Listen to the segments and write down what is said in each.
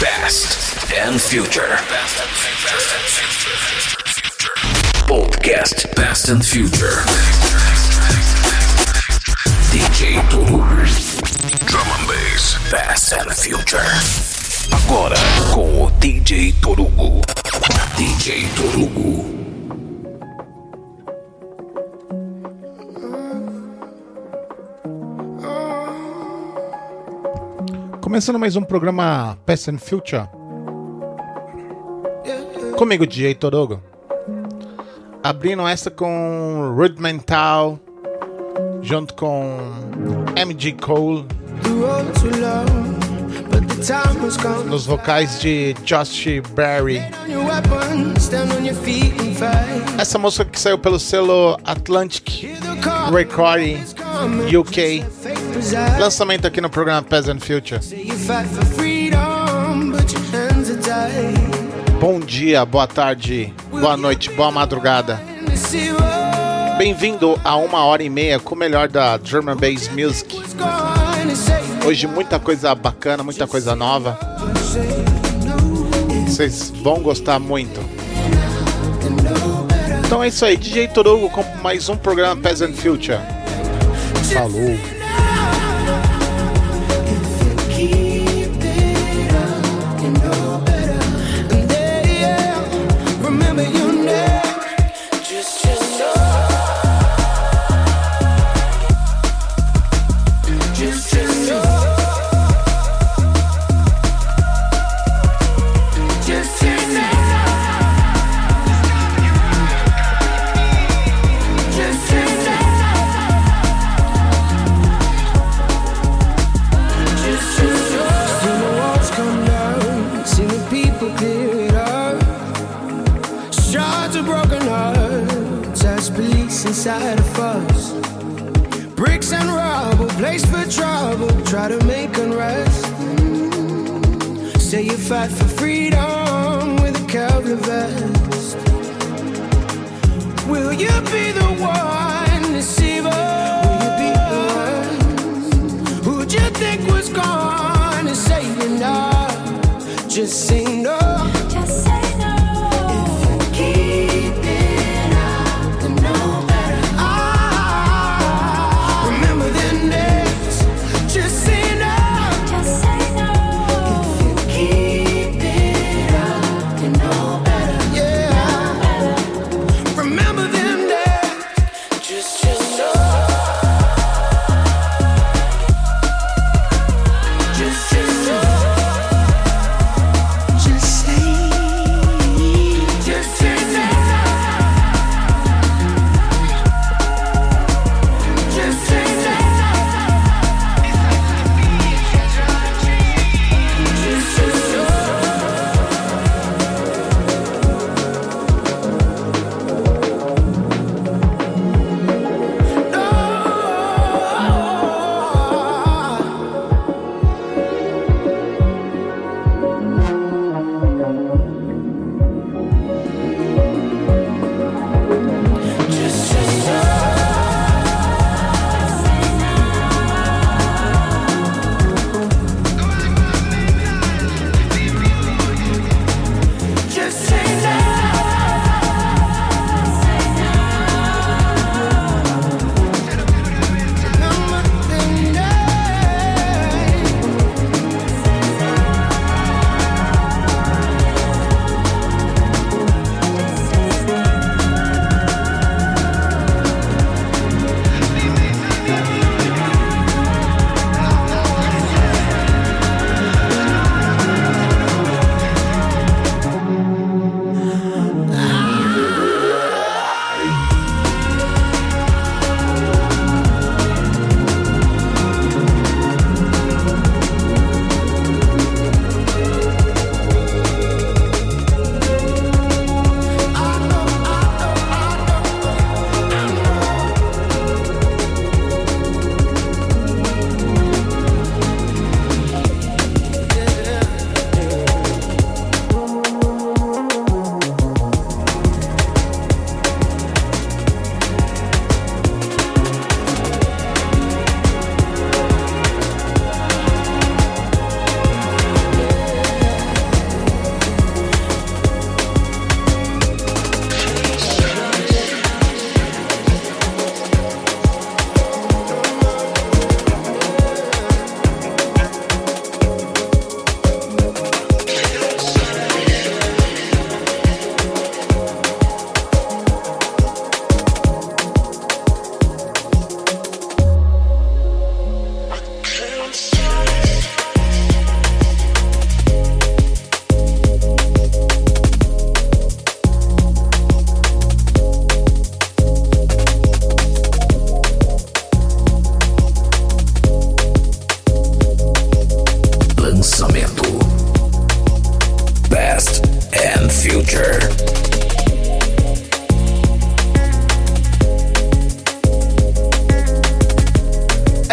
Past and Future. Podcast Past and Future. DJ Toru. Drum and Bass. Past and Future. Agora com o DJ Torugo. DJ Torugo. Começando mais um programa Past and Future. Comigo, DJ Torugo. Abrindo essa com Rudimental, junto com MG Cole, nos vocais de Josh Berry. Essa música que saiu pelo selo Atlantic Recording UK. Lançamento aqui no programa Peasant Future. Bom dia, boa tarde, boa noite, boa madrugada. Bem-vindo a uma hora e meia com o melhor da German Bass Music. Hoje muita coisa bacana, muita coisa nova. Vocês vão gostar muito. Então é isso aí, DJ Torugo com mais um programa Peasant Future. Falou. Fight for freedom with a Calvin vest. Will you be the one, deceiver? Will you be the one? Who'd you think was no? Just say no. Just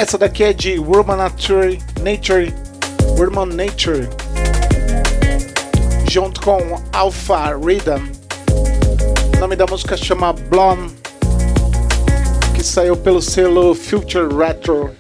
Essa daqui é de Urban Nature, Nature, Urban Nature, junto com Alpha Rhythm. O nome da música chama Blonde, que saiu pelo selo Future Retro.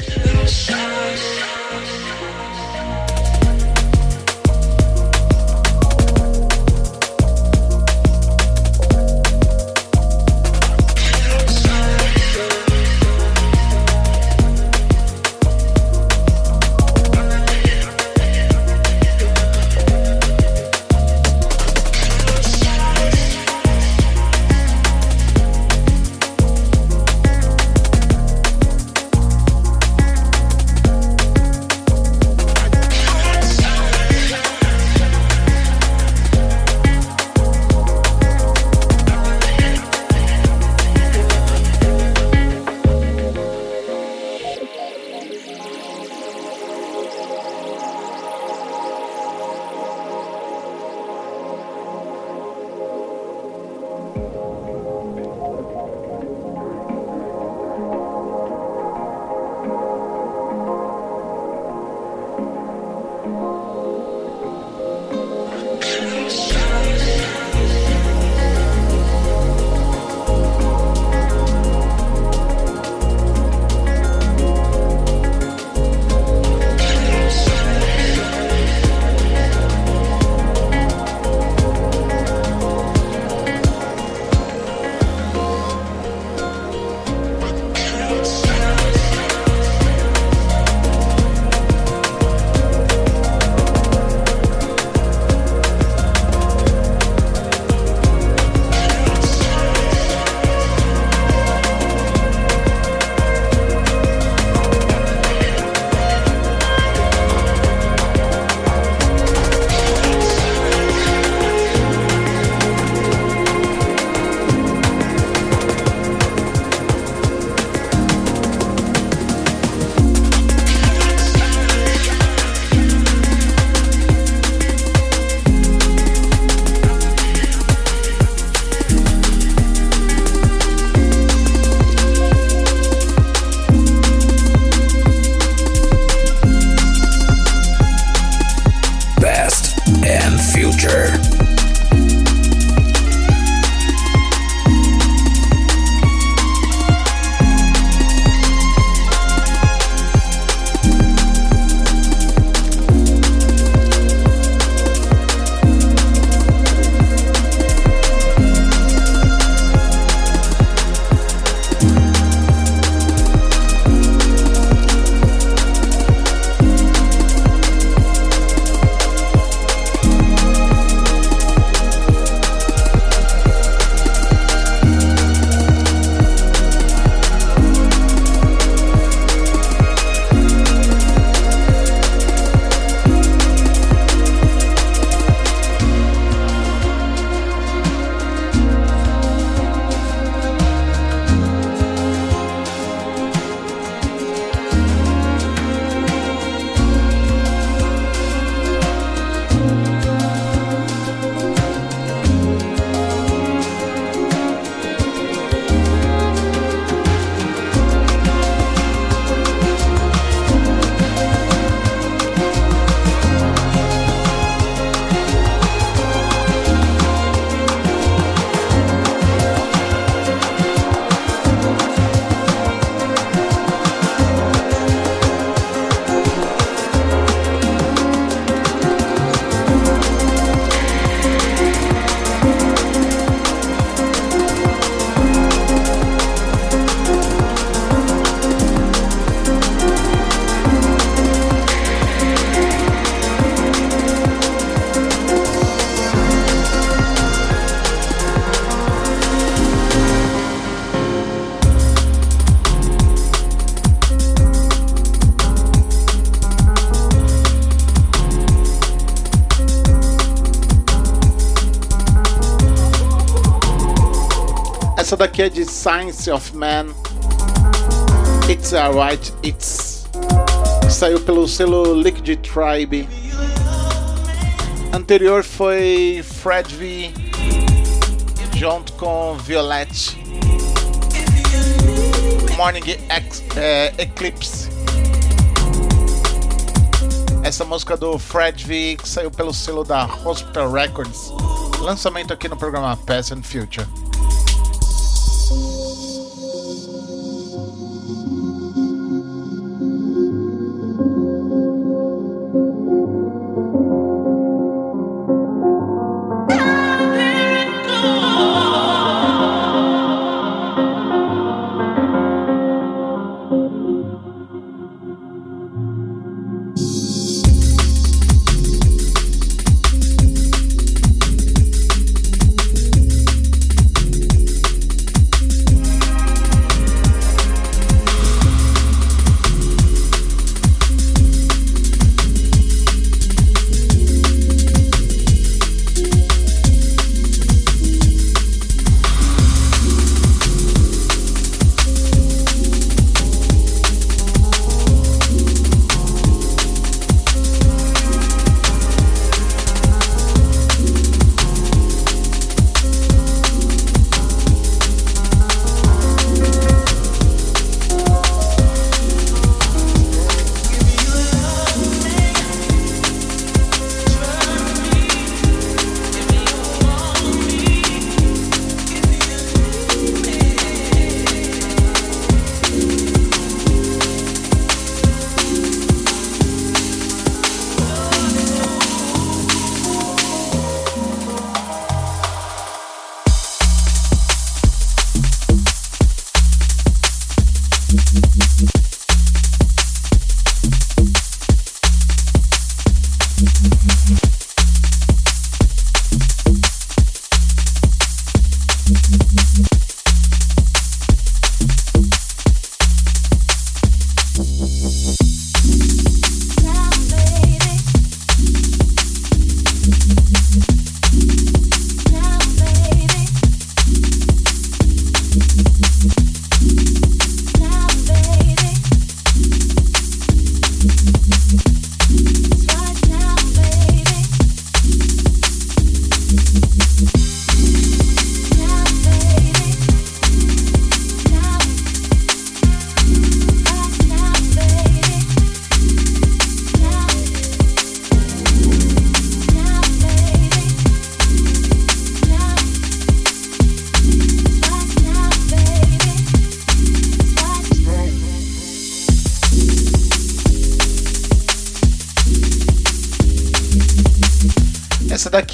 Daqui é de Science of Man. It's Alright, It's. Saiu pelo selo Liquid Tribe. Anterior foi Fred V junto com Violette. Morning Ex é, Eclipse. Essa música do Fred V que saiu pelo selo da Hospital Records. Lançamento aqui no programa Past and Future.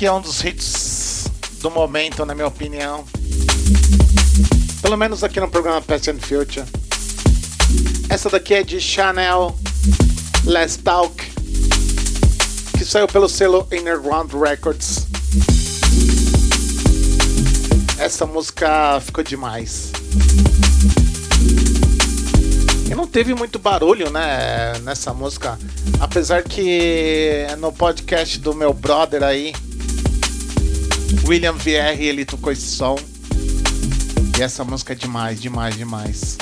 Que é um dos hits do momento, na minha opinião. Pelo menos aqui no programa Past and Future. Essa daqui é de Chanel Last Talk, que saiu pelo selo Innerground Records. Essa música ficou demais. E não teve muito barulho, né, nessa música. Apesar que no podcast do meu brother aí, William VR, ele tocou esse som. E essa música é demais, demais, demais.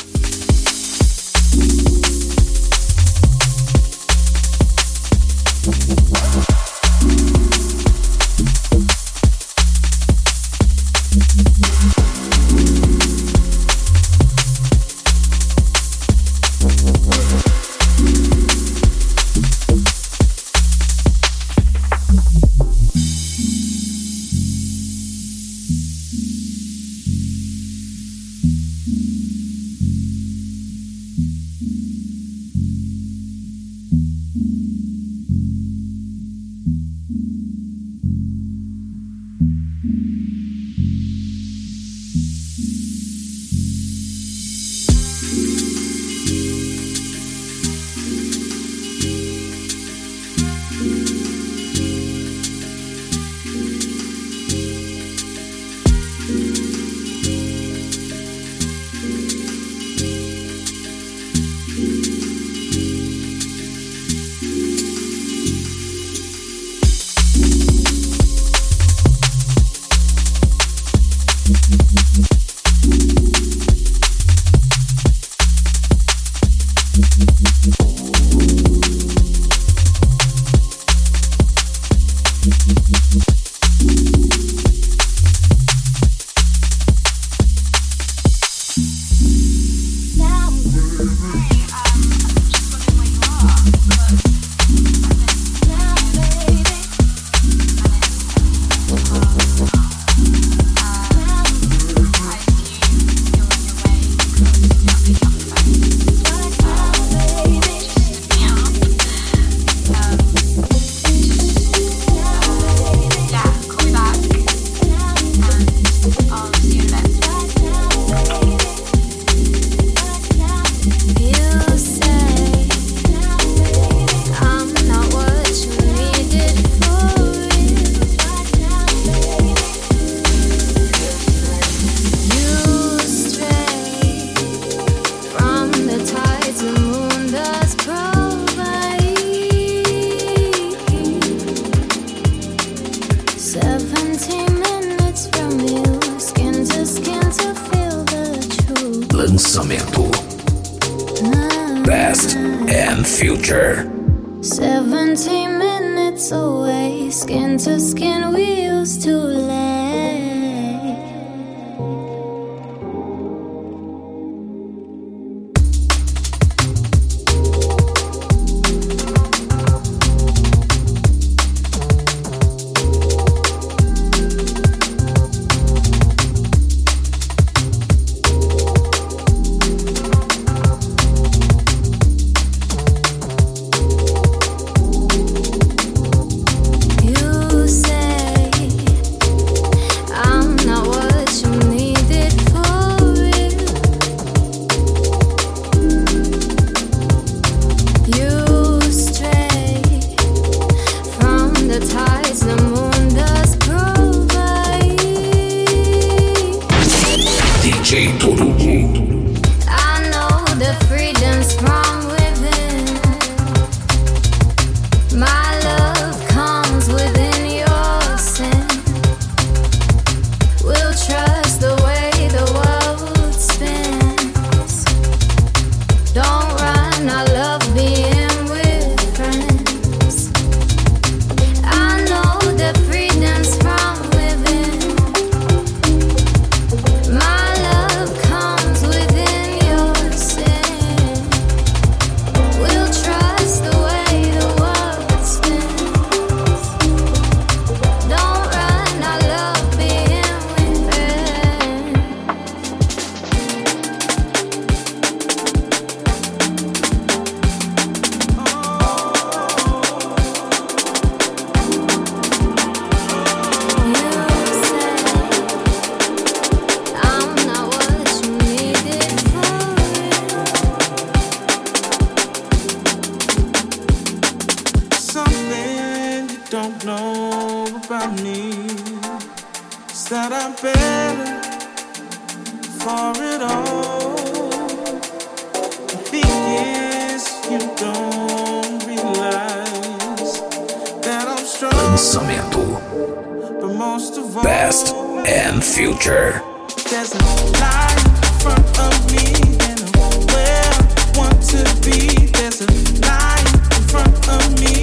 that I'm better for it all. The thing is, you don't realize that I'm strong. But most of all, and future. There's a in front of me, and I'm where I want to be. There's a in front of me.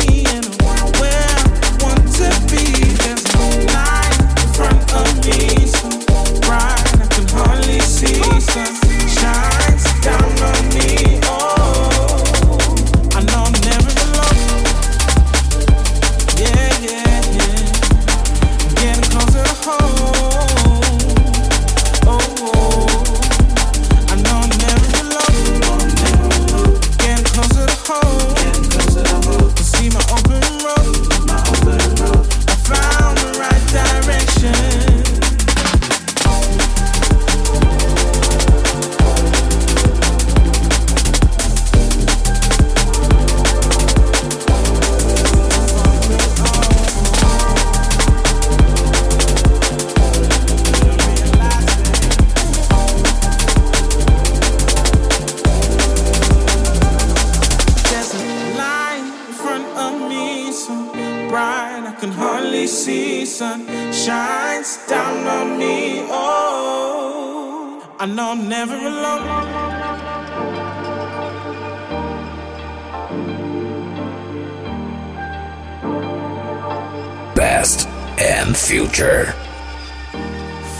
And future.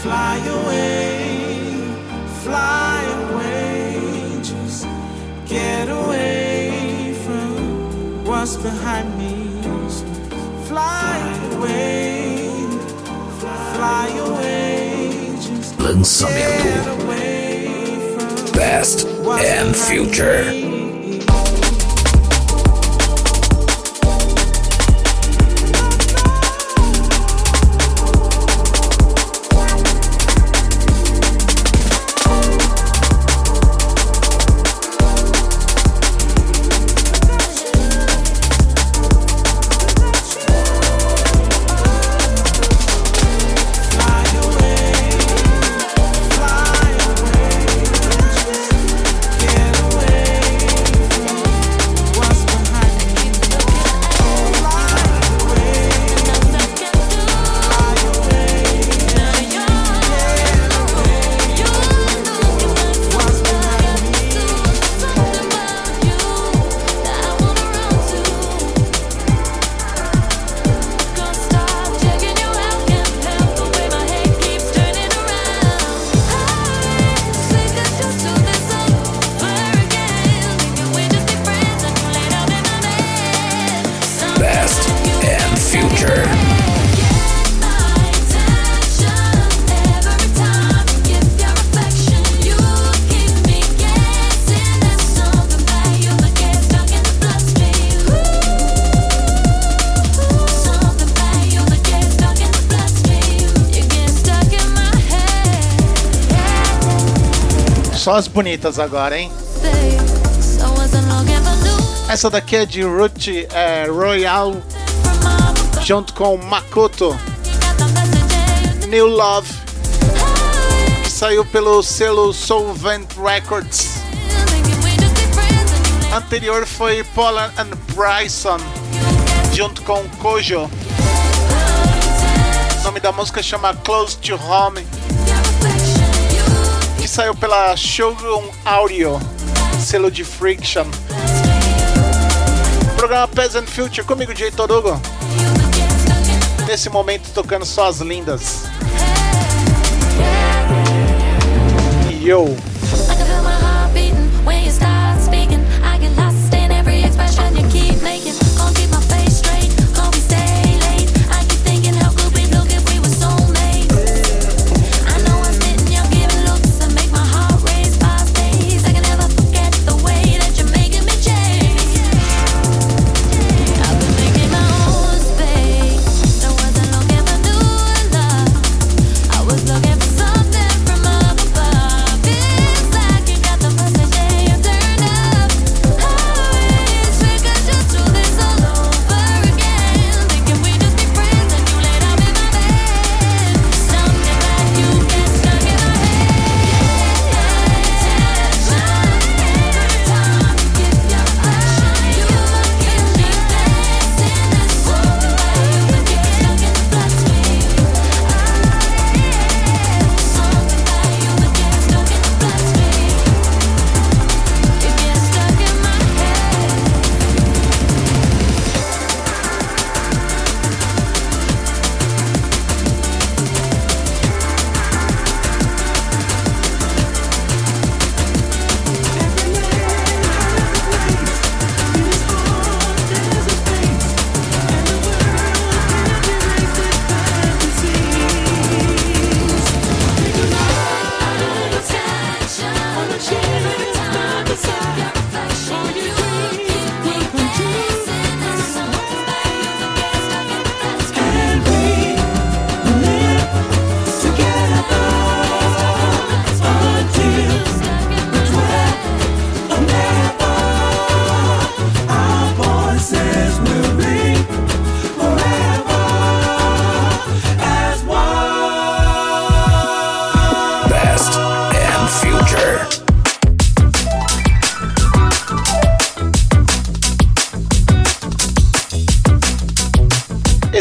Fly away, fly away, just get away from what's behind me. Fly away, fly away, just get Lançamento away from Past and future. Só as bonitas agora, hein? Essa daqui é de Root é, Royal, junto com Makoto. New Love, que saiu pelo selo Solvent Records. Anterior foi Paula and Bryson, junto com Kojo. O nome da música chama Close to Home, saiu pela Shogun Audio, selo de Friction. Programa Peasant Future, comigo, Jay Torugo. Nesse momento tocando só as lindas. E eu.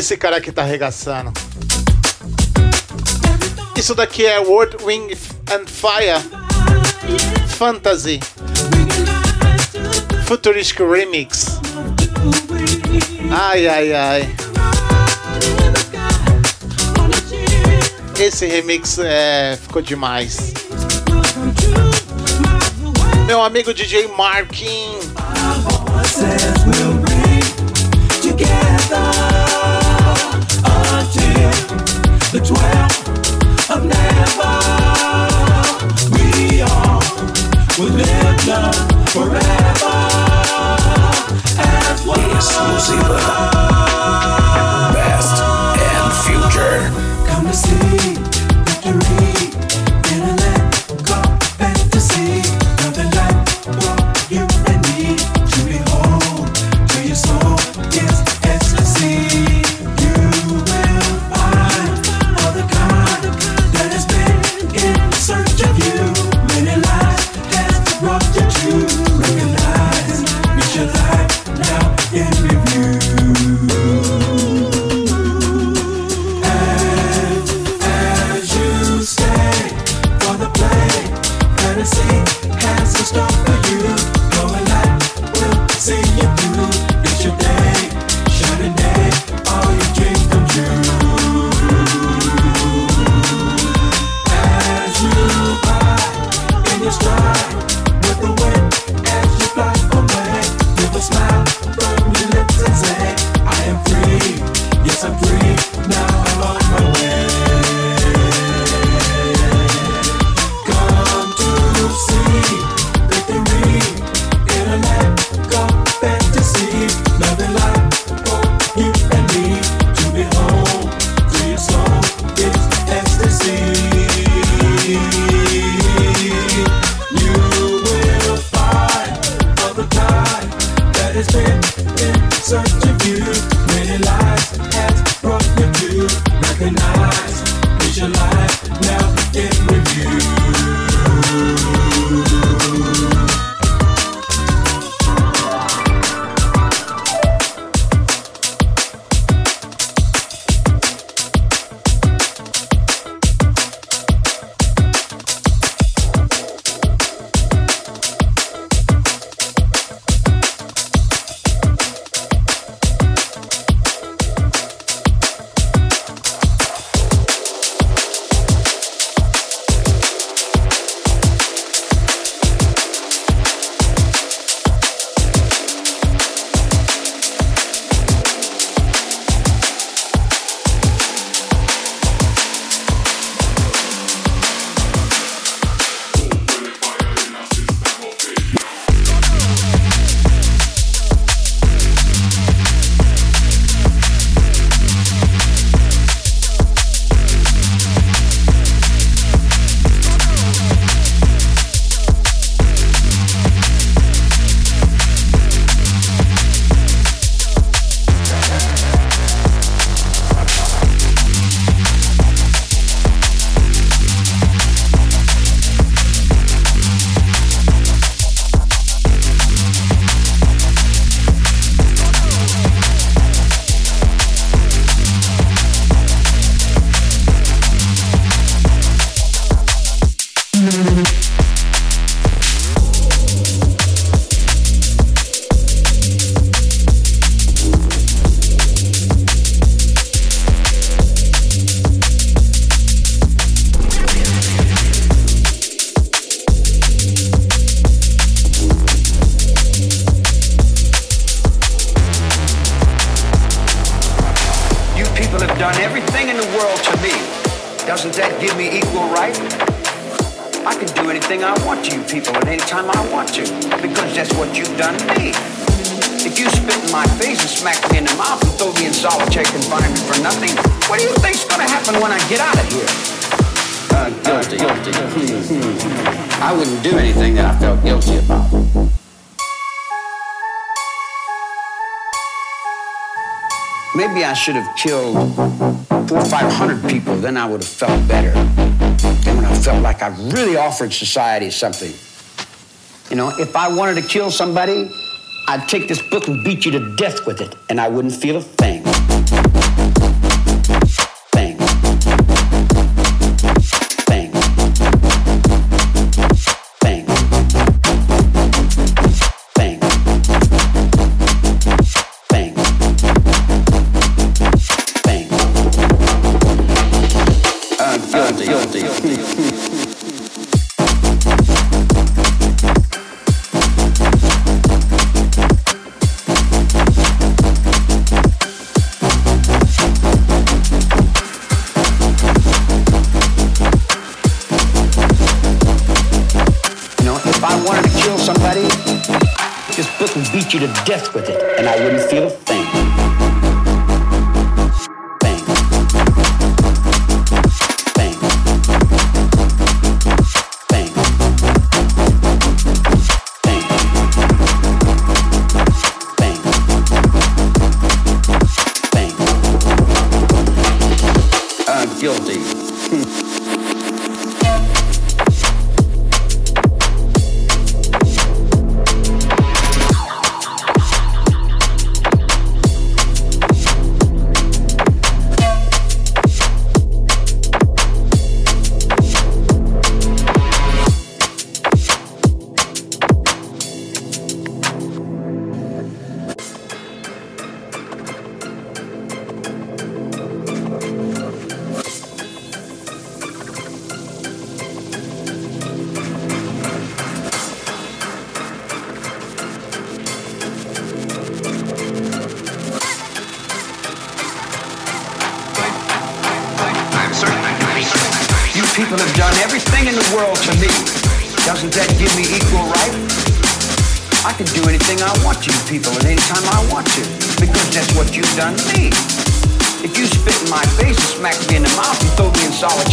esse cara aqui tá arregaçando. Isso daqui é World Wing and Fire Fantasy Futuristic Remix. Ai, ai, ai. Esse remix é, ficou demais. Meu amigo DJ Marquinhos. the twelve of never. We all will live forever as one. I would have felt better. Then when I felt like I really offered society something. You know, if I wanted to kill somebody, I'd take this book and beat you to death with it, and I wouldn't feel a done to me. If you spit in my face and smack me in the mouth and throw me in solid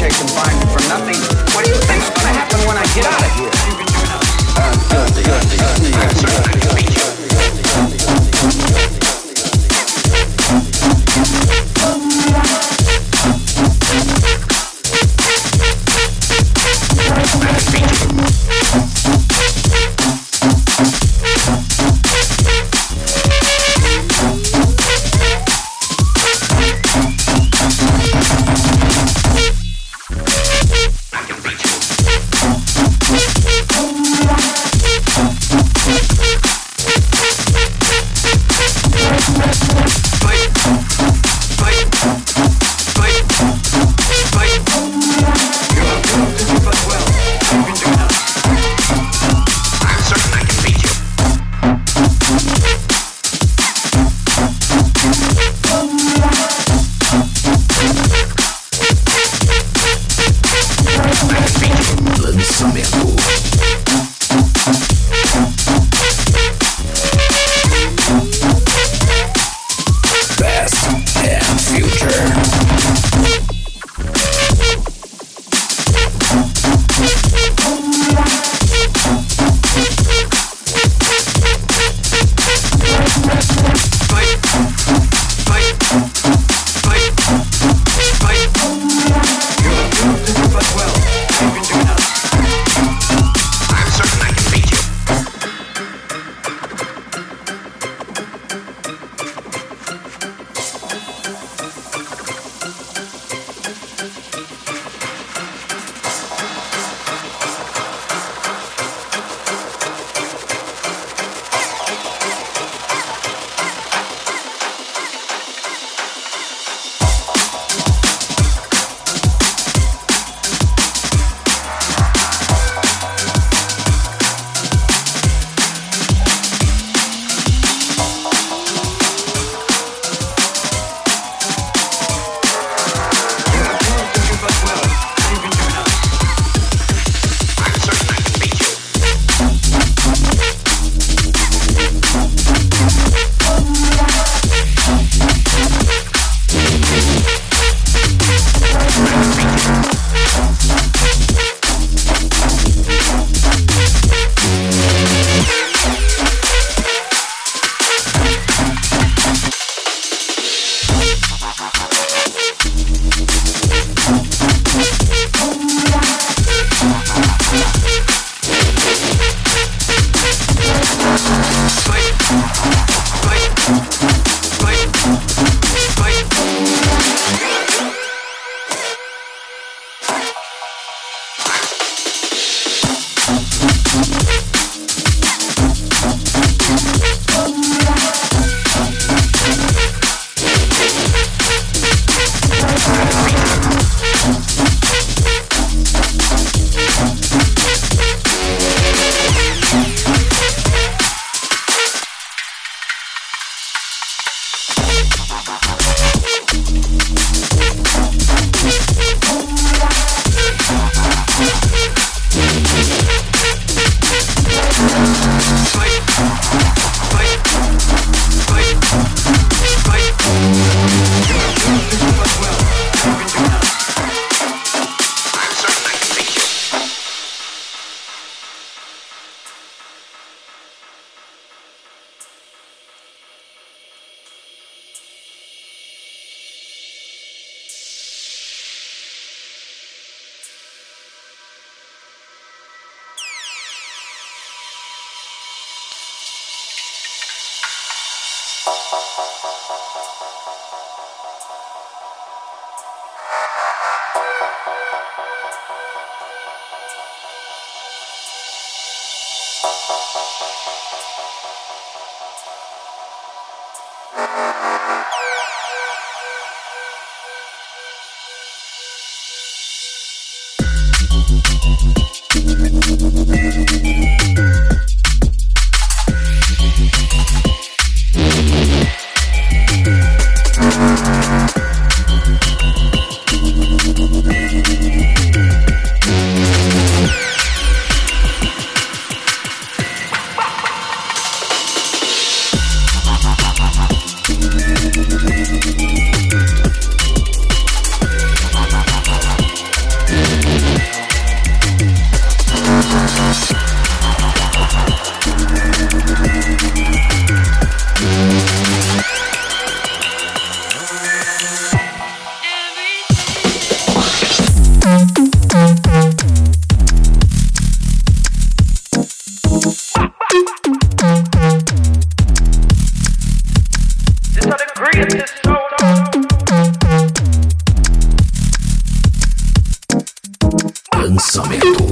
Lançamento.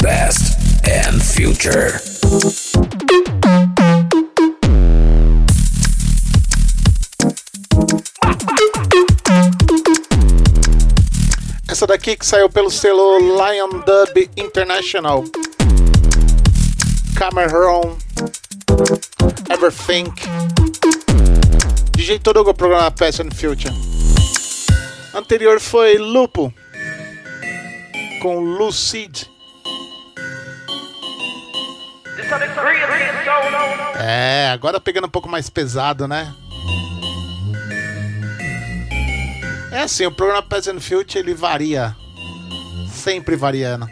Past and Future. Essa daqui que saiu pelo selo Lion Dub International. Cameron. Everthink. DJ todo o programa Past and Future. Anterior foi Lupo. Com Lucid. É, agora pegando um pouco mais pesado, né? É assim, o programa and Future ele varia. Sempre variando.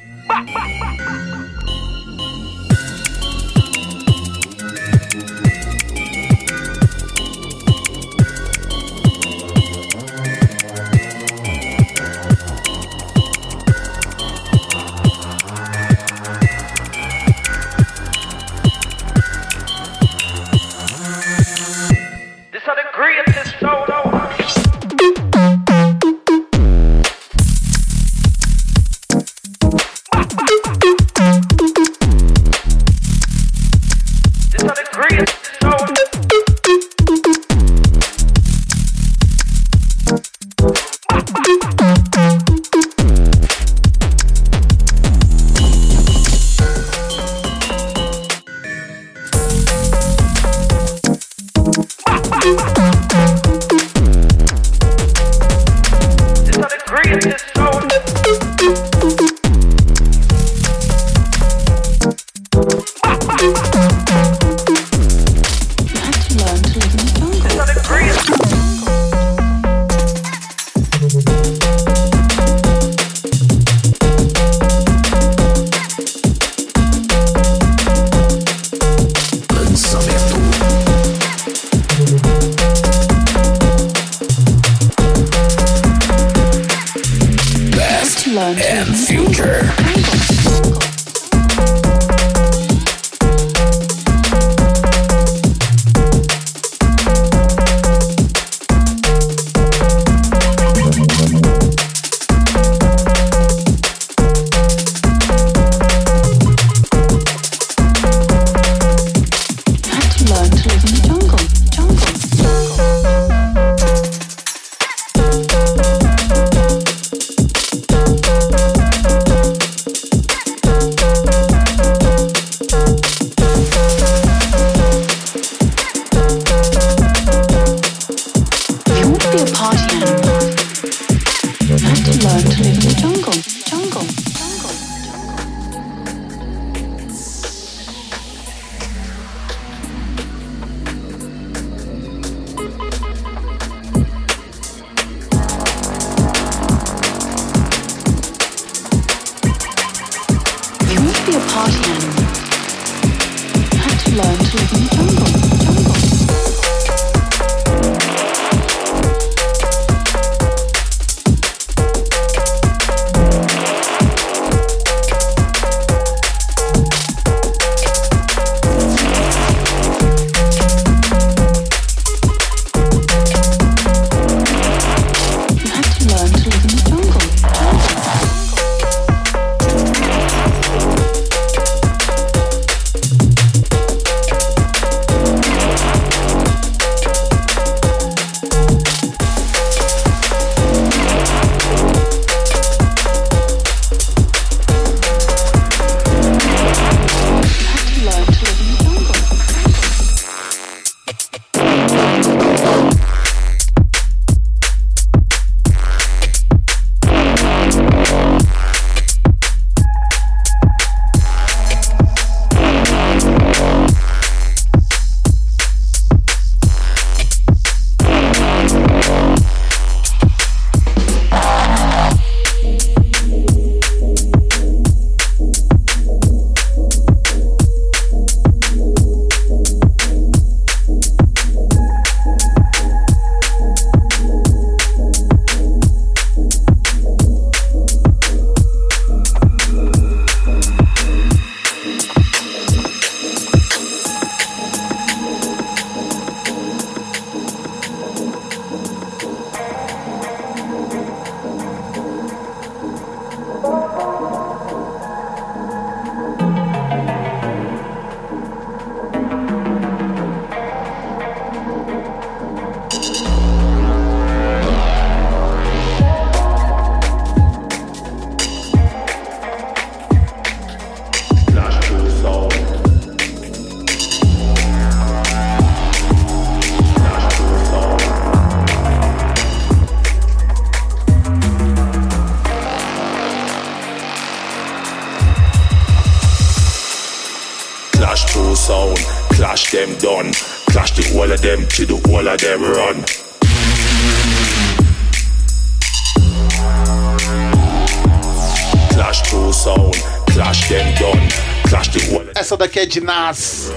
De Nas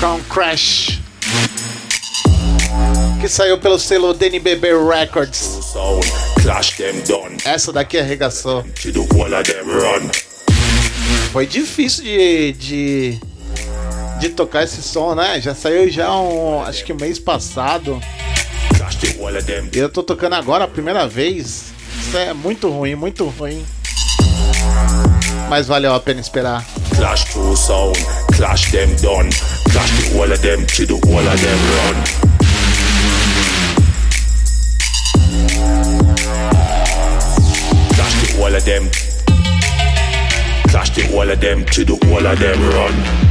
com Crash. Que saiu pelo selo DNBB Records. Essa daqui arregaçou. Foi difícil de, de, de tocar esse som, né? Já saiu já um, acho que mês passado. E eu tô tocando agora a primeira vez. Isso é muito ruim, muito ruim. Mas valeu a pena esperar. Clash two sound, clash them done. Clash the whole of them to the whole of them run. Clash the whole of them. Clash the whole of them to the whole of them run.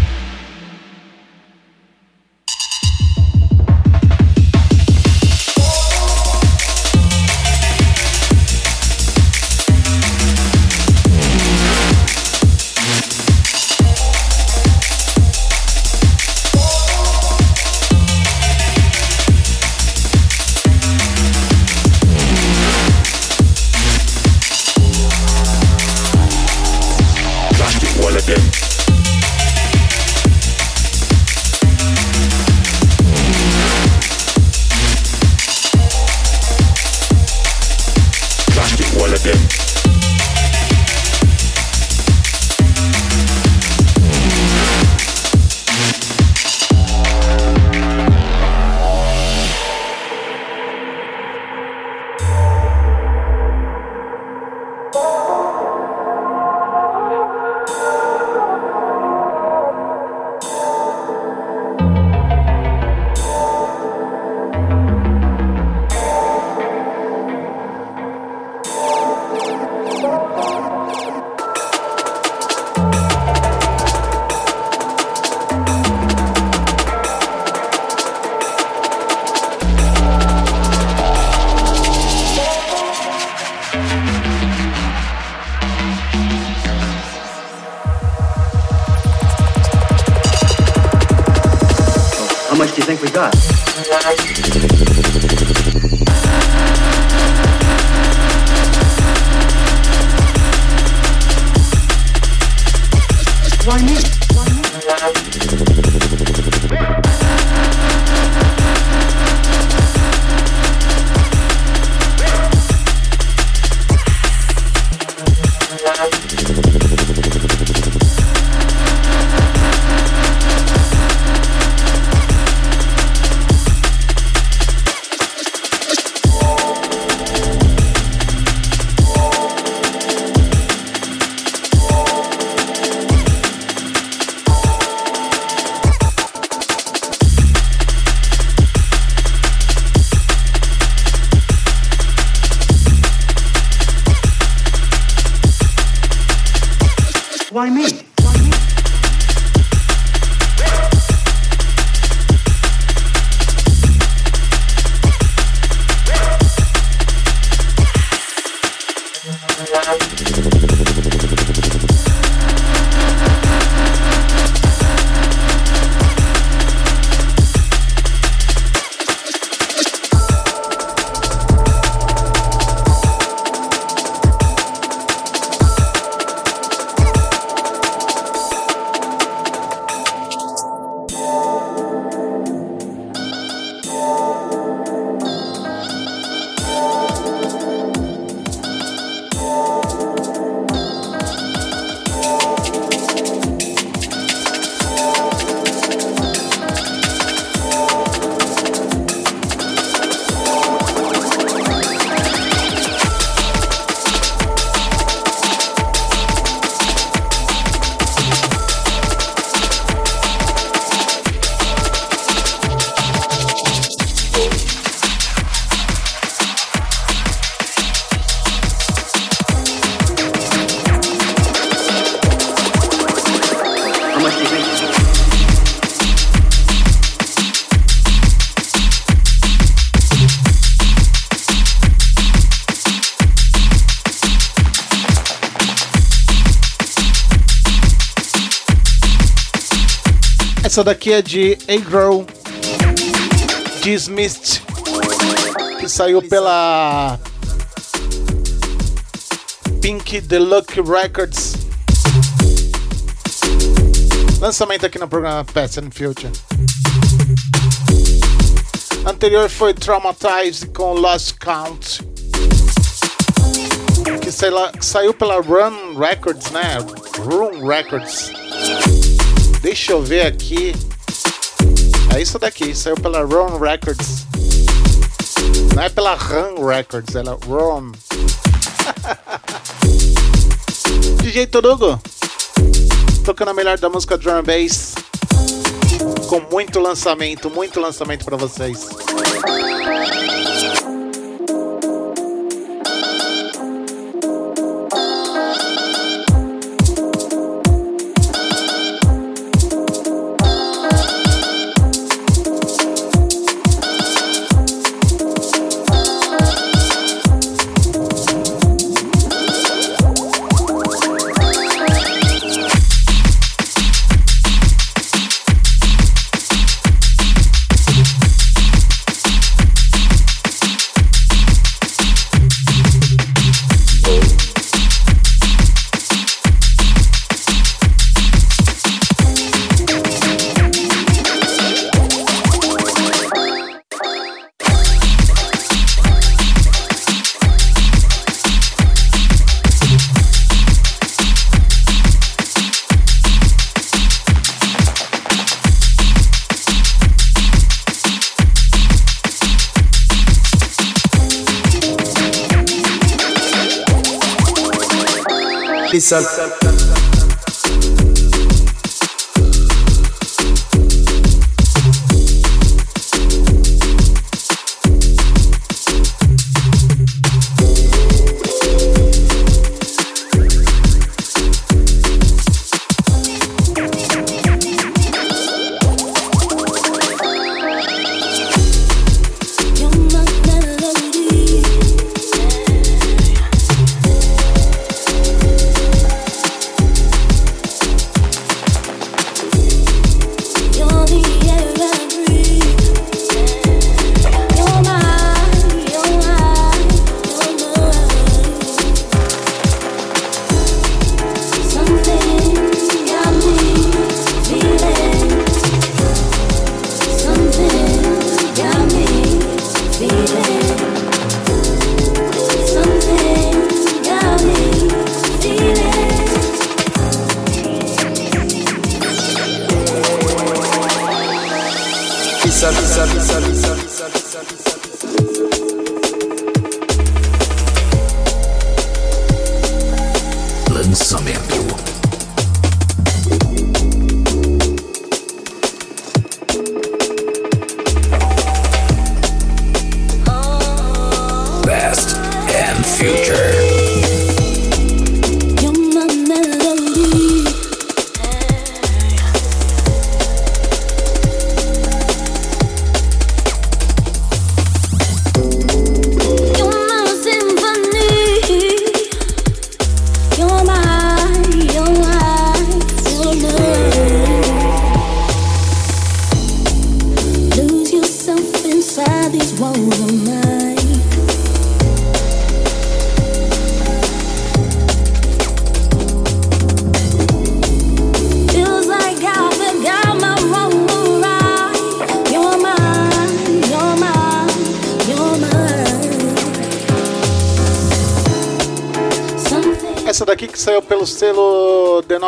Essa daqui é de A-Grow Dismissed, que saiu pela Pink Deluxe Records. Lançamento aqui no programa Past and Future. Anterior foi Traumatized com Lost Count. Que, lá, que saiu pela Run Records, né? Room Records. Deixa eu ver aqui. É isso daqui, saiu pela Run Records. Não é pela Run Records, é Run. DJ Torugo. Tocando a melhor da música drum and bass. Com muito lançamento, muito lançamento para vocês. Listen.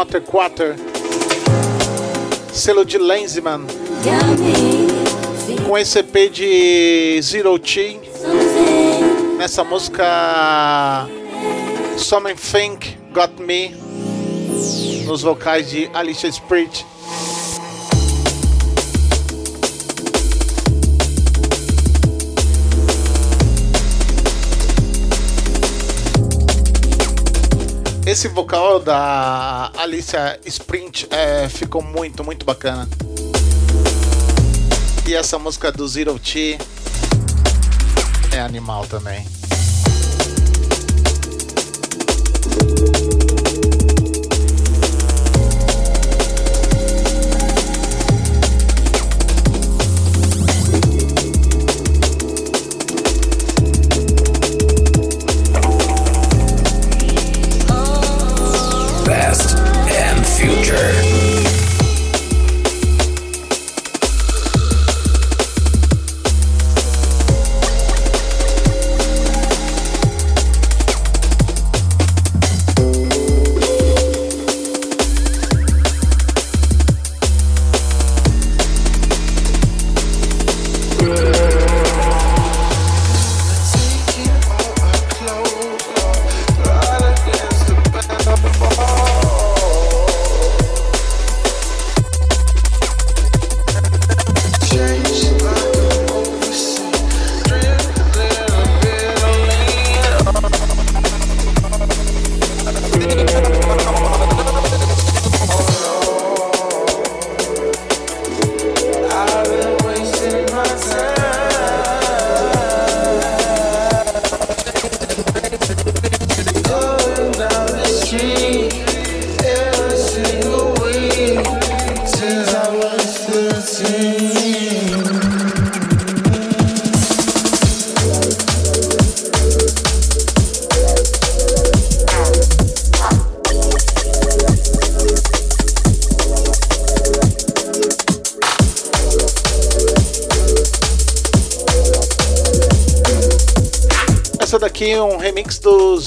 Notter Quarter. Selo de feeling Com esse de Zero T. something. Nessa música Something Think Got Me. Nos vocais de Alicia Spirit. Esse vocal da Alicia Sprint é, ficou muito, muito bacana. E essa música do Zero T é animal também.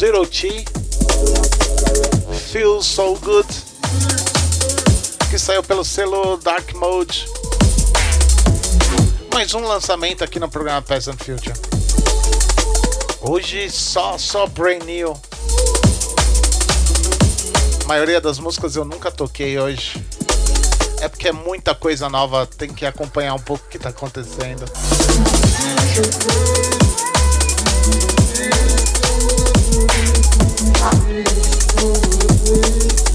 Zero T. Feels So Good. Que saiu pelo selo Dark Mode. Mais um lançamento aqui no programa Past and Future. Hoje só, só brand new. A maioria das músicas eu nunca toquei hoje. É porque é muita coisa nova, tem que acompanhar um pouco o que está acontecendo. Thank you.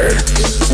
Records.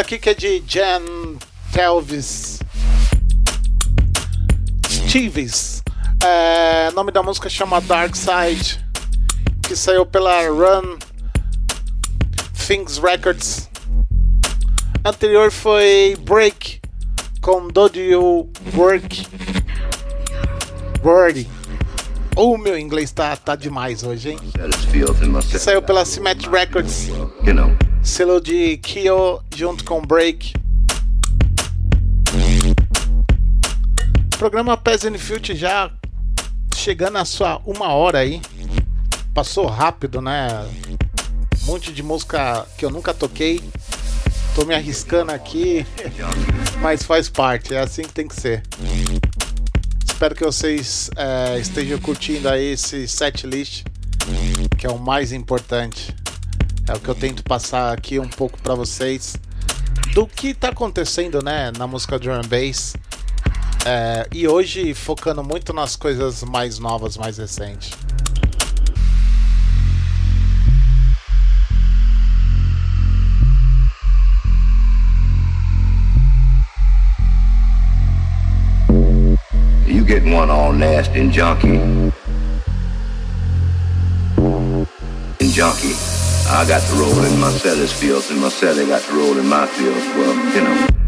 Daqui que é de Jan Telvis. Steves. É, nome da música chama Dark Side. Que saiu pela Run Things Records. Anterior foi Break com Do You Work. Word. O meu inglês tá, tá demais hoje, hein? Saiu pela my Records. field. Well, you know. Selo de Kyo junto com Break. Programa Peasant Future já chegando a sua uma hora aí. Passou rápido, né? Um monte de música que eu nunca toquei. Tô me arriscando aqui, mas faz parte, é assim que tem que ser. Espero que vocês é, estejam curtindo aí esse set list, que é o mais importante. É o que eu tento passar aqui um pouco pra vocês do que tá acontecendo, né, na música drum and bass. É, e hoje focando muito nas coisas mais novas, mais recentes. You get one all nasty and junky. And junky. I got the roll in my cellar's fields and my cellar got the roll in my fields. Well, you know.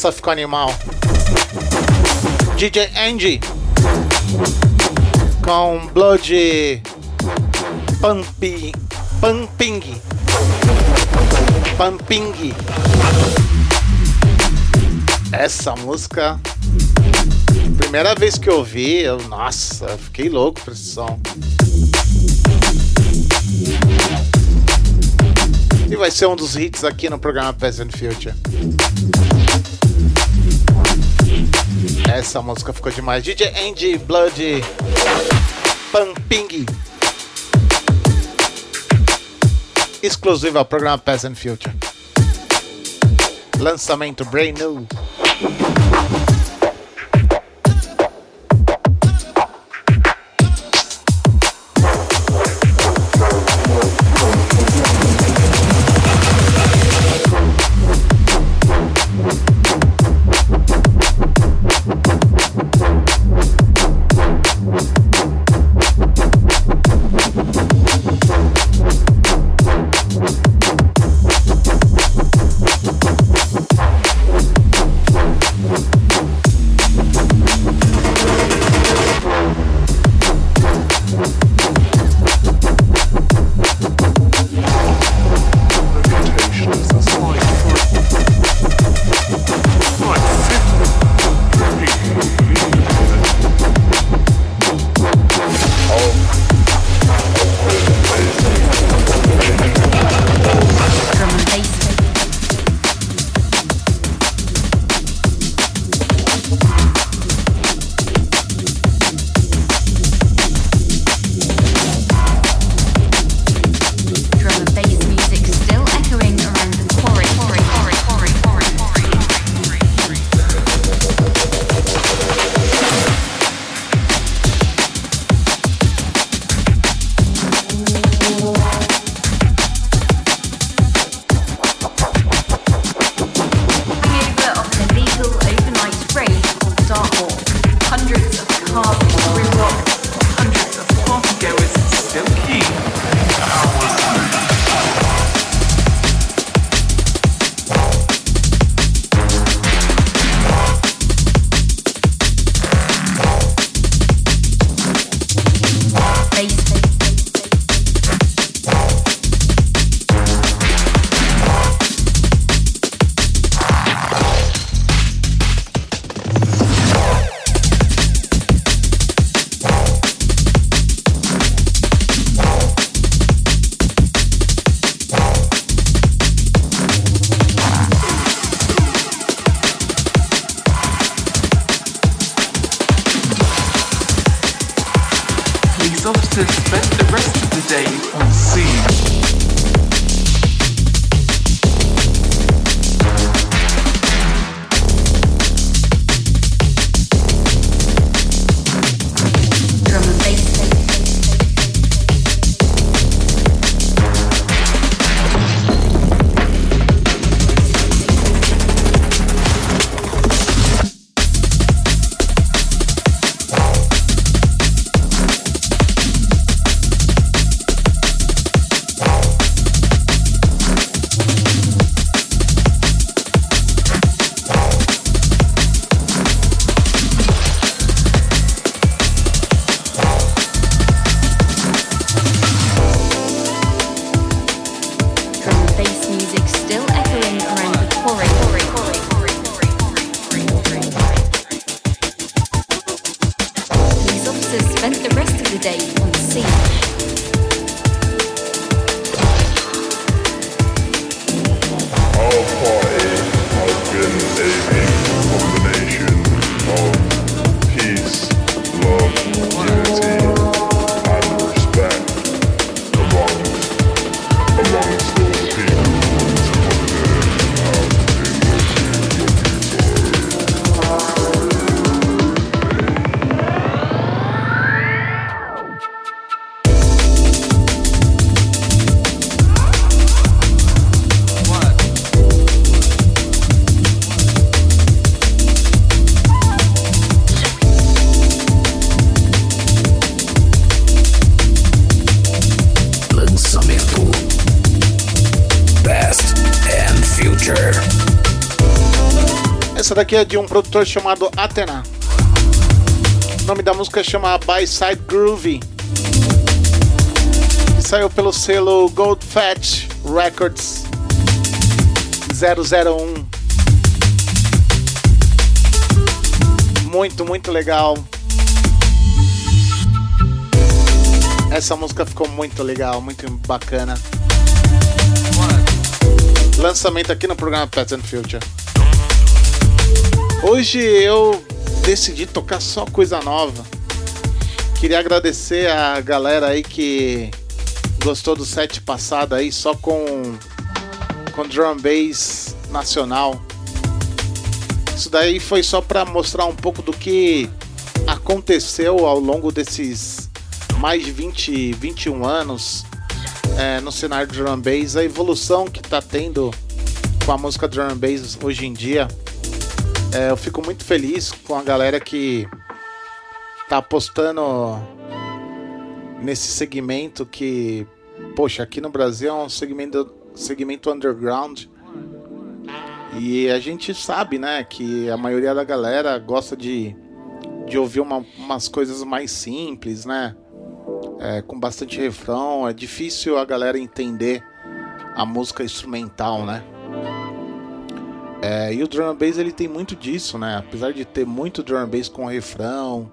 Essa ficou animal. DJ Angie com Blood Pumping Pumping Pumping Essa música Primeira vez que eu ouvi, eu, nossa, eu fiquei louco por esse som. E vai ser um dos hits aqui no programa Past and Future. Essa música ficou demais. DJ Andy Blood Pumping. Exclusivo ao programa Past and Future. Lançamento Brain New. to spend the rest of the day on sea. Essa daqui é de um produtor chamado Athena. O nome da música chama By Side Groovy. E saiu pelo selo Gold Fat Records 001. Muito, muito legal. Essa música ficou muito legal, muito bacana. Lançamento aqui no programa Pets and Future. Hoje eu decidi tocar só coisa nova. Queria agradecer a galera aí que gostou do set passado aí só com com drum bass nacional. Isso daí foi só para mostrar um pouco do que aconteceu ao longo desses mais de 20, 21 anos é, no cenário de drum bass, a evolução que tá tendo com a música drum bass hoje em dia. É, eu fico muito feliz com a galera que tá apostando nesse segmento que, poxa, aqui no Brasil é um segmento, segmento underground. E a gente sabe, né, que a maioria da galera gosta de, de ouvir uma, umas coisas mais simples, né? É, com bastante refrão. É difícil a galera entender a música instrumental, né? É, e o drum and bass ele tem muito disso, né? Apesar de ter muito drum and bass com refrão,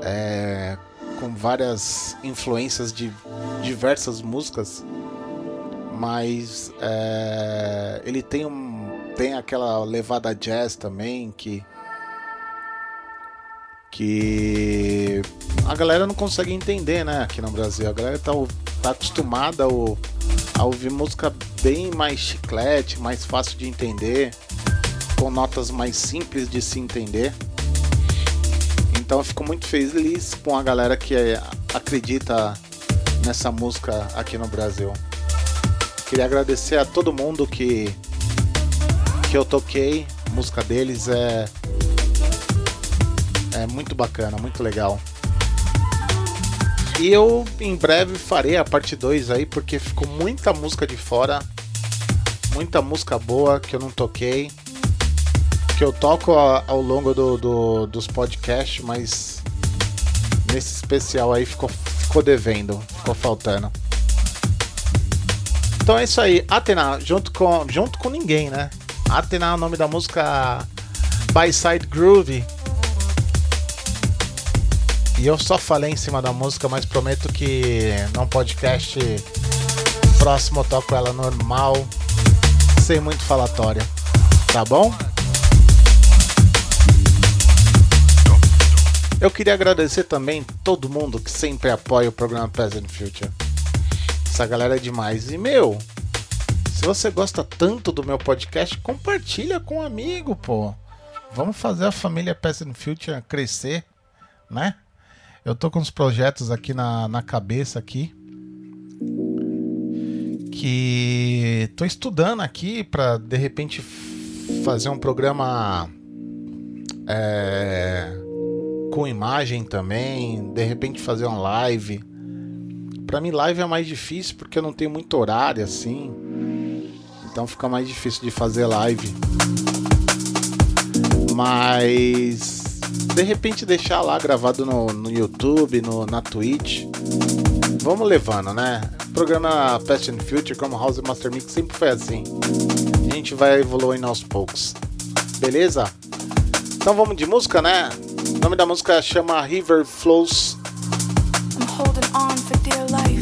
é, com várias influências de diversas músicas, mas é, ele tem um tem aquela levada jazz também que que a galera não consegue entender, né? Aqui no Brasil a galera tá, tá acostumada ao a ouvir música bem mais chiclete, mais fácil de entender, com notas mais simples de se entender. Então eu fico muito feliz com a galera que acredita nessa música aqui no Brasil. Queria agradecer a todo mundo que que eu toquei. A música deles é é muito bacana, muito legal. E eu em breve farei a parte 2 aí, porque ficou muita música de fora, muita música boa que eu não toquei, que eu toco ao longo do, do dos podcasts, mas nesse especial aí ficou, ficou devendo, ficou faltando. Então é isso aí, Atena, junto com, junto com ninguém, né? Atena é o nome da música By Side Groove. E eu só falei em cima da música, mas prometo que num podcast próximo eu toco ela normal, sem muito falatório. Tá bom? Eu queria agradecer também todo mundo que sempre apoia o programa Peasant Future. Essa galera é demais. E meu, se você gosta tanto do meu podcast, compartilha com um amigo, pô. Vamos fazer a família Peasant Future crescer, né? Eu tô com uns projetos aqui na, na cabeça aqui. Que tô estudando aqui para de repente fazer um programa é, com imagem também, de repente fazer uma live. Para mim live é mais difícil porque eu não tenho muito horário assim. Então fica mais difícil de fazer live. Mas de repente deixar lá gravado no, no YouTube, no, na Twitch. Vamos levando, né? O programa Past and Future, como House Master Mix, sempre foi assim. A gente vai evoluindo aos poucos. Beleza? Então vamos de música, né? O nome da música chama River Flows.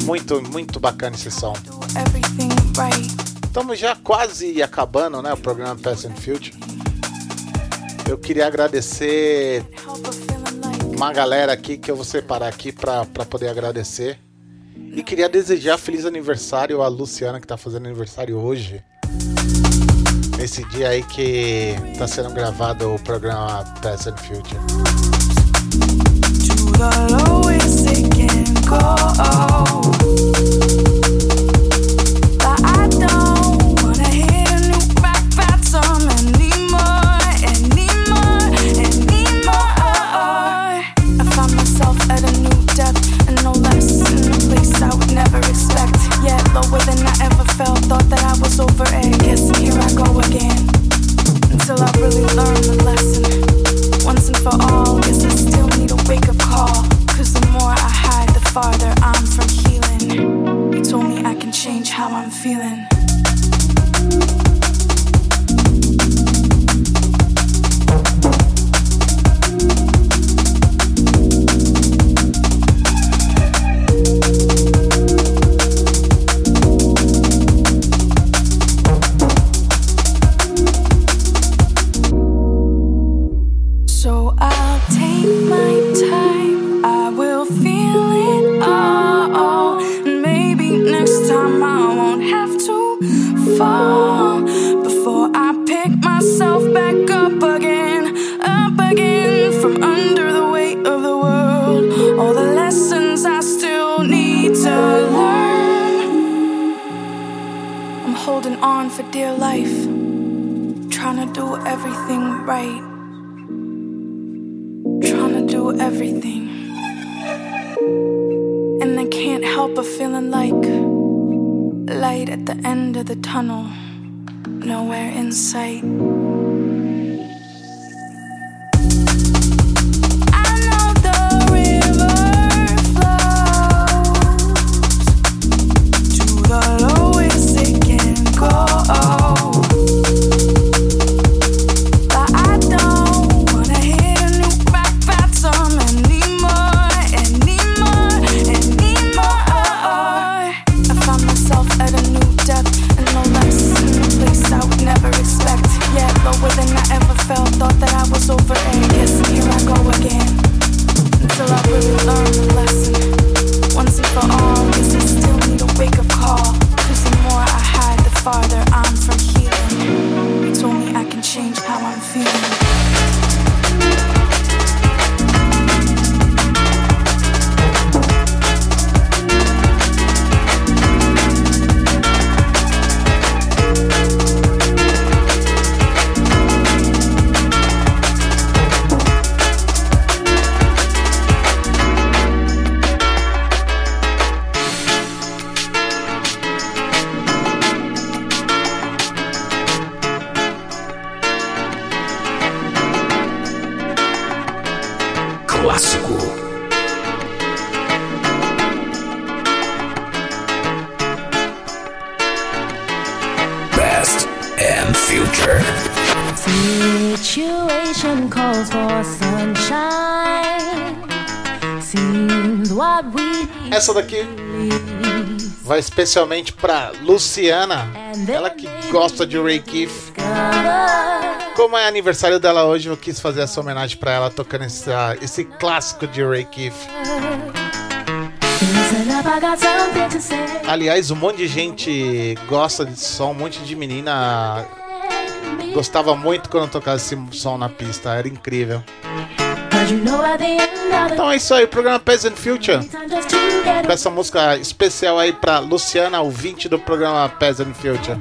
Muito, muito bacana esse som. Estamos já quase acabando, né? O programa Past and Future. Eu queria agradecer uma galera aqui que eu vou separar aqui para poder agradecer. E queria desejar feliz aniversário à Luciana que tá fazendo aniversário hoje. Nesse dia aí que tá sendo gravado o programa Past and Future. To the lowest it can. Essa daqui vai especialmente para Luciana, ela que gosta de Ray Keith. Como é aniversário dela hoje, eu quis fazer essa homenagem para ela tocando esse, ah, esse clássico de Ray Keith. Aliás, um monte de gente gosta desse som, um monte de menina gostava muito quando tocava esse som na pista, era incrível. Então é isso aí, o programa Peasant Future. Com essa música especial aí pra Luciana, ouvinte do programa Peasant Future.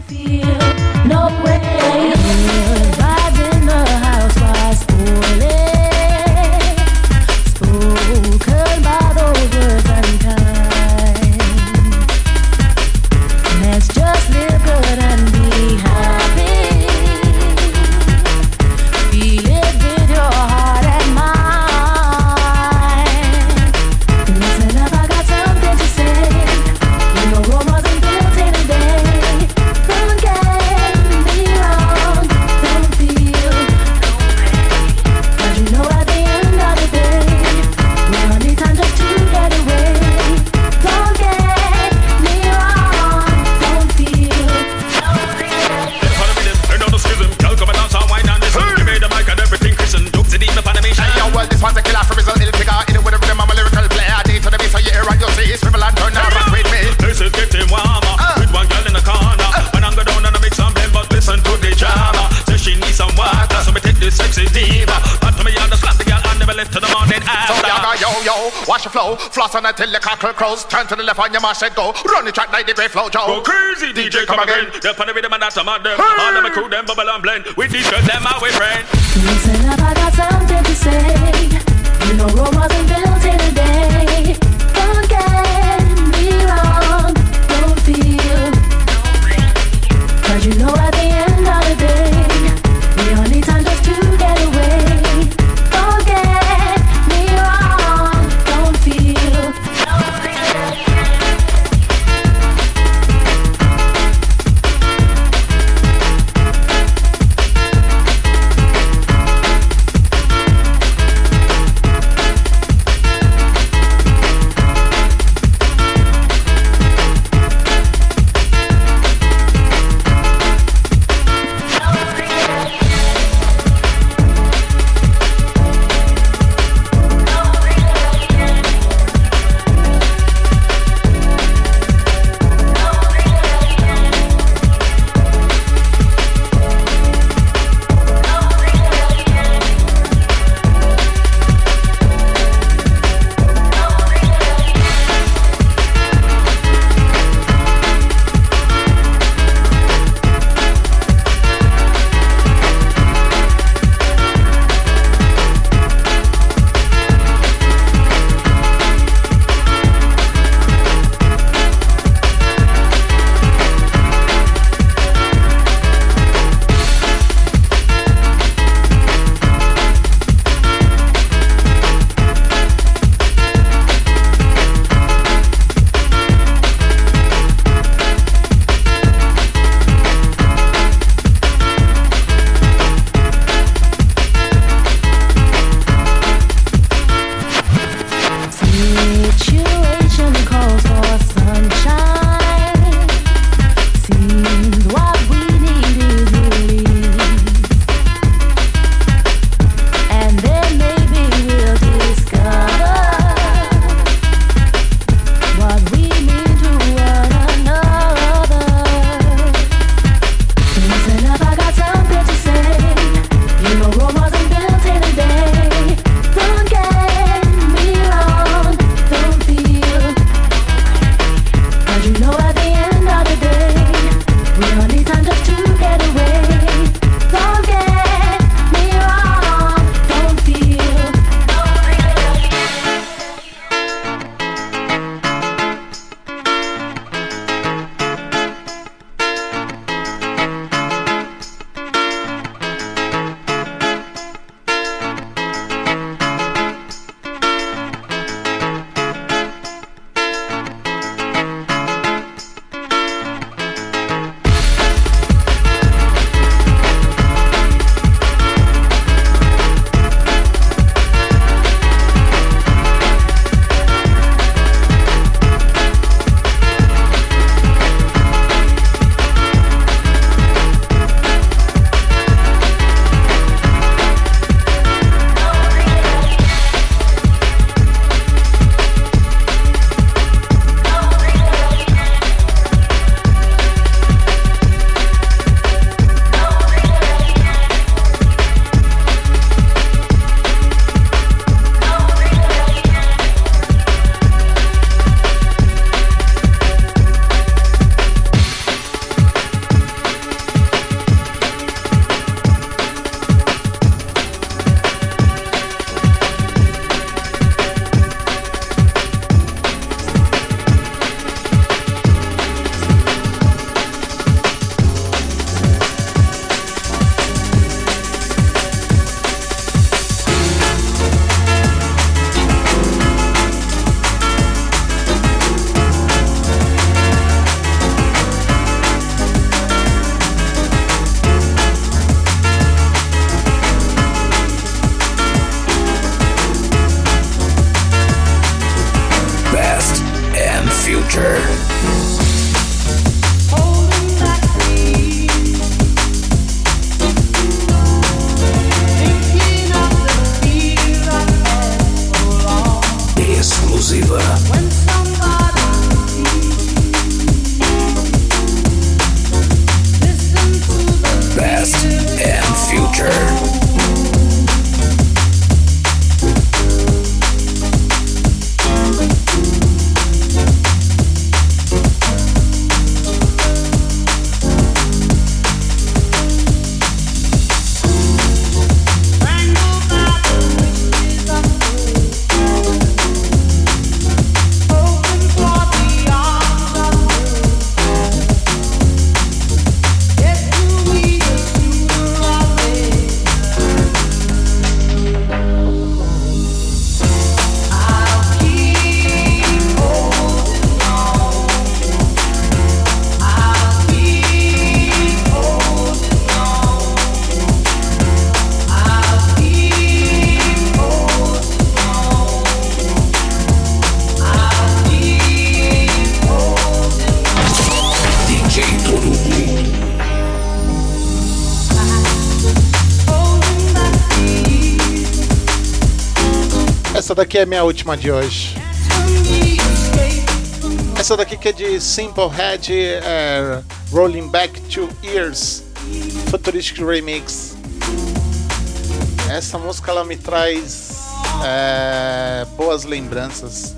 flow. Floss on until the cockle crows. Turn to the left on your mash and go. Run the track like the great flow, Joe. Go crazy, DJ, come, come again. The funny rhythm and that's a mad them. Hey. All of my crew, them bubble and blend. We teach them our way, friend. Listen up, I got something to say. You know Rome wasn't built in a day. Daqui é minha última de hoje. Essa daqui que é de Simple Head, é Rolling Back Two Years, Futuristic Remix. Essa música ela me traz é, boas lembranças.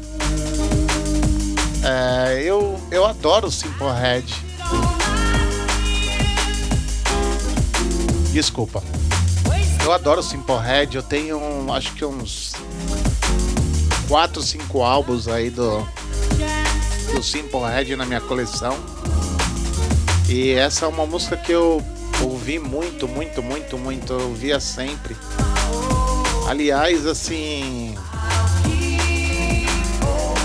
É, eu, eu adoro Simple Head. Desculpa. Eu adoro Simple Head. Eu tenho acho que uns 4, 5 álbuns aí do, do Simple Red na minha coleção. E essa é uma música que eu ouvi muito, muito, muito, muito, eu ouvia sempre. Aliás, assim,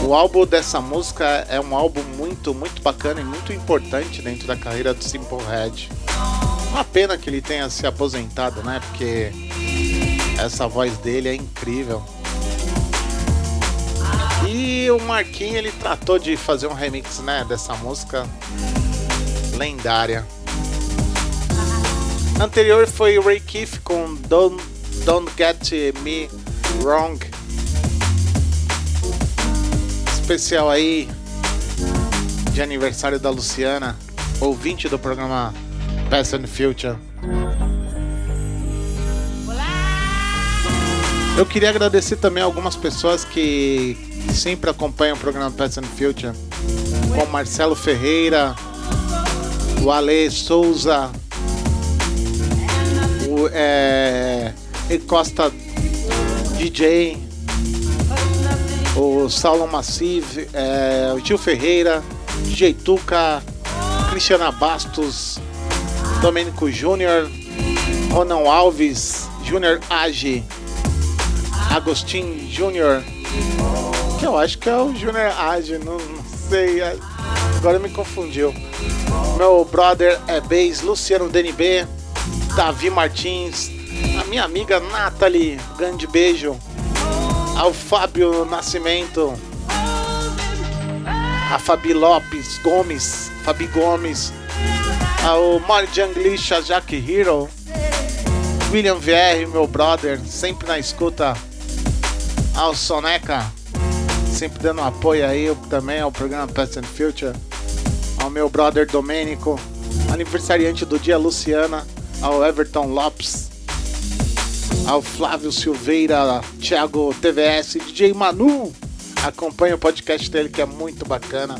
o álbum dessa música é um álbum muito, muito bacana e muito importante dentro da carreira do Simple Red. Uma pena que ele tenha se aposentado, né? Porque essa voz dele é incrível. E o Marquinhos ele tratou de fazer um remix, né, dessa música lendária. Anterior foi Ray Keith com Don't, Don't Get Me Wrong. Especial aí de aniversário da Luciana, ouvinte do programa Past and Future. Eu queria agradecer também algumas pessoas que sempre acompanham o programa Past and Future, como Marcelo Ferreira, o Ale Souza, o é, E Costa DJ, o Saulo Massive, é, o Gil Ferreira, DJ Tuca, Cristiana Bastos, Domênico Júnior, Ronan Alves, Júnior Age, Agostinho Júnior, eu acho que é o Júnior Age, não, não sei, agora me confundiu. Meu brother é Beis, Luciano DNB, Davi Martins, a minha amiga Nathalie, grande beijo. Ao Fábio Nascimento, a Fabi Lopes Gomes, Fabi Gomes, ao English, a Jack Hero, William VR, meu brother, sempre na escuta, ao Soneca, sempre dando apoio aí também ao programa Past and Future, ao meu brother Domênico, aniversariante do dia Luciana, ao Everton Lopes, ao Flávio Silveira, Thiago TVS, DJ Manu, acompanha o podcast dele que é muito bacana.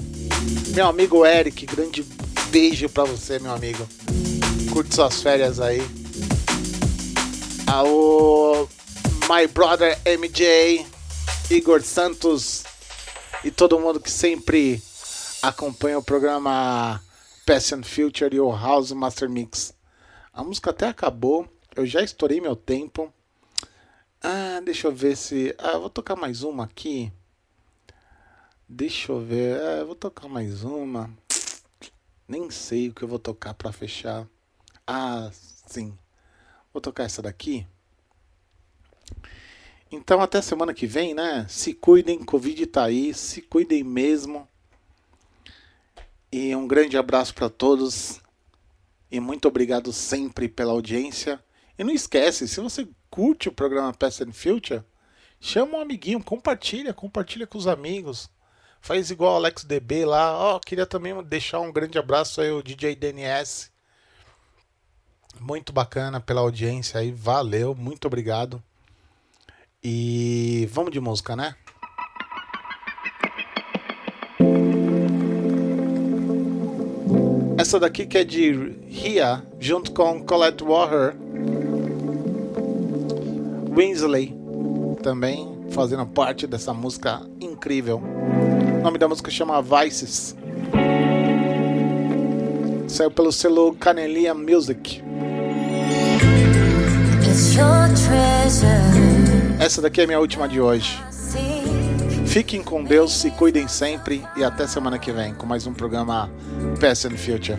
Meu amigo Eric, grande beijo pra você, meu amigo. Curte suas férias aí. Ao My Brother MJ, Igor Santos e todo mundo que sempre acompanha o programa and Future e o House Master Mix. A música até acabou, eu já estourei meu tempo. Ah, deixa eu ver se. Ah, eu vou tocar mais uma aqui. Deixa eu ver. Ah, eu vou tocar mais uma. Nem sei o que eu vou tocar pra fechar. Ah, sim. Vou tocar essa daqui. Então até semana que vem, né? Se cuidem, Covid tá aí, se cuidem mesmo. E um grande abraço para todos. E muito obrigado sempre pela audiência. E não esquece, se você curte o programa Past and Future, chama um amiguinho, compartilha, compartilha com os amigos. Faz igual o Alex DB lá. Ó, oh, queria também deixar um grande abraço aí ao DJ DNS. Muito bacana pela audiência aí, valeu, muito obrigado. E vamos de música, né? Essa daqui que é de Ria, junto com Colette Warner. Winsley também fazendo parte dessa música incrível. O nome da música chama Vices. Saiu pelo selo Canelia Music. Essa daqui é minha última de hoje. Fiquem com Deus, se cuidem sempre e até semana que vem com mais um programa Past and Future.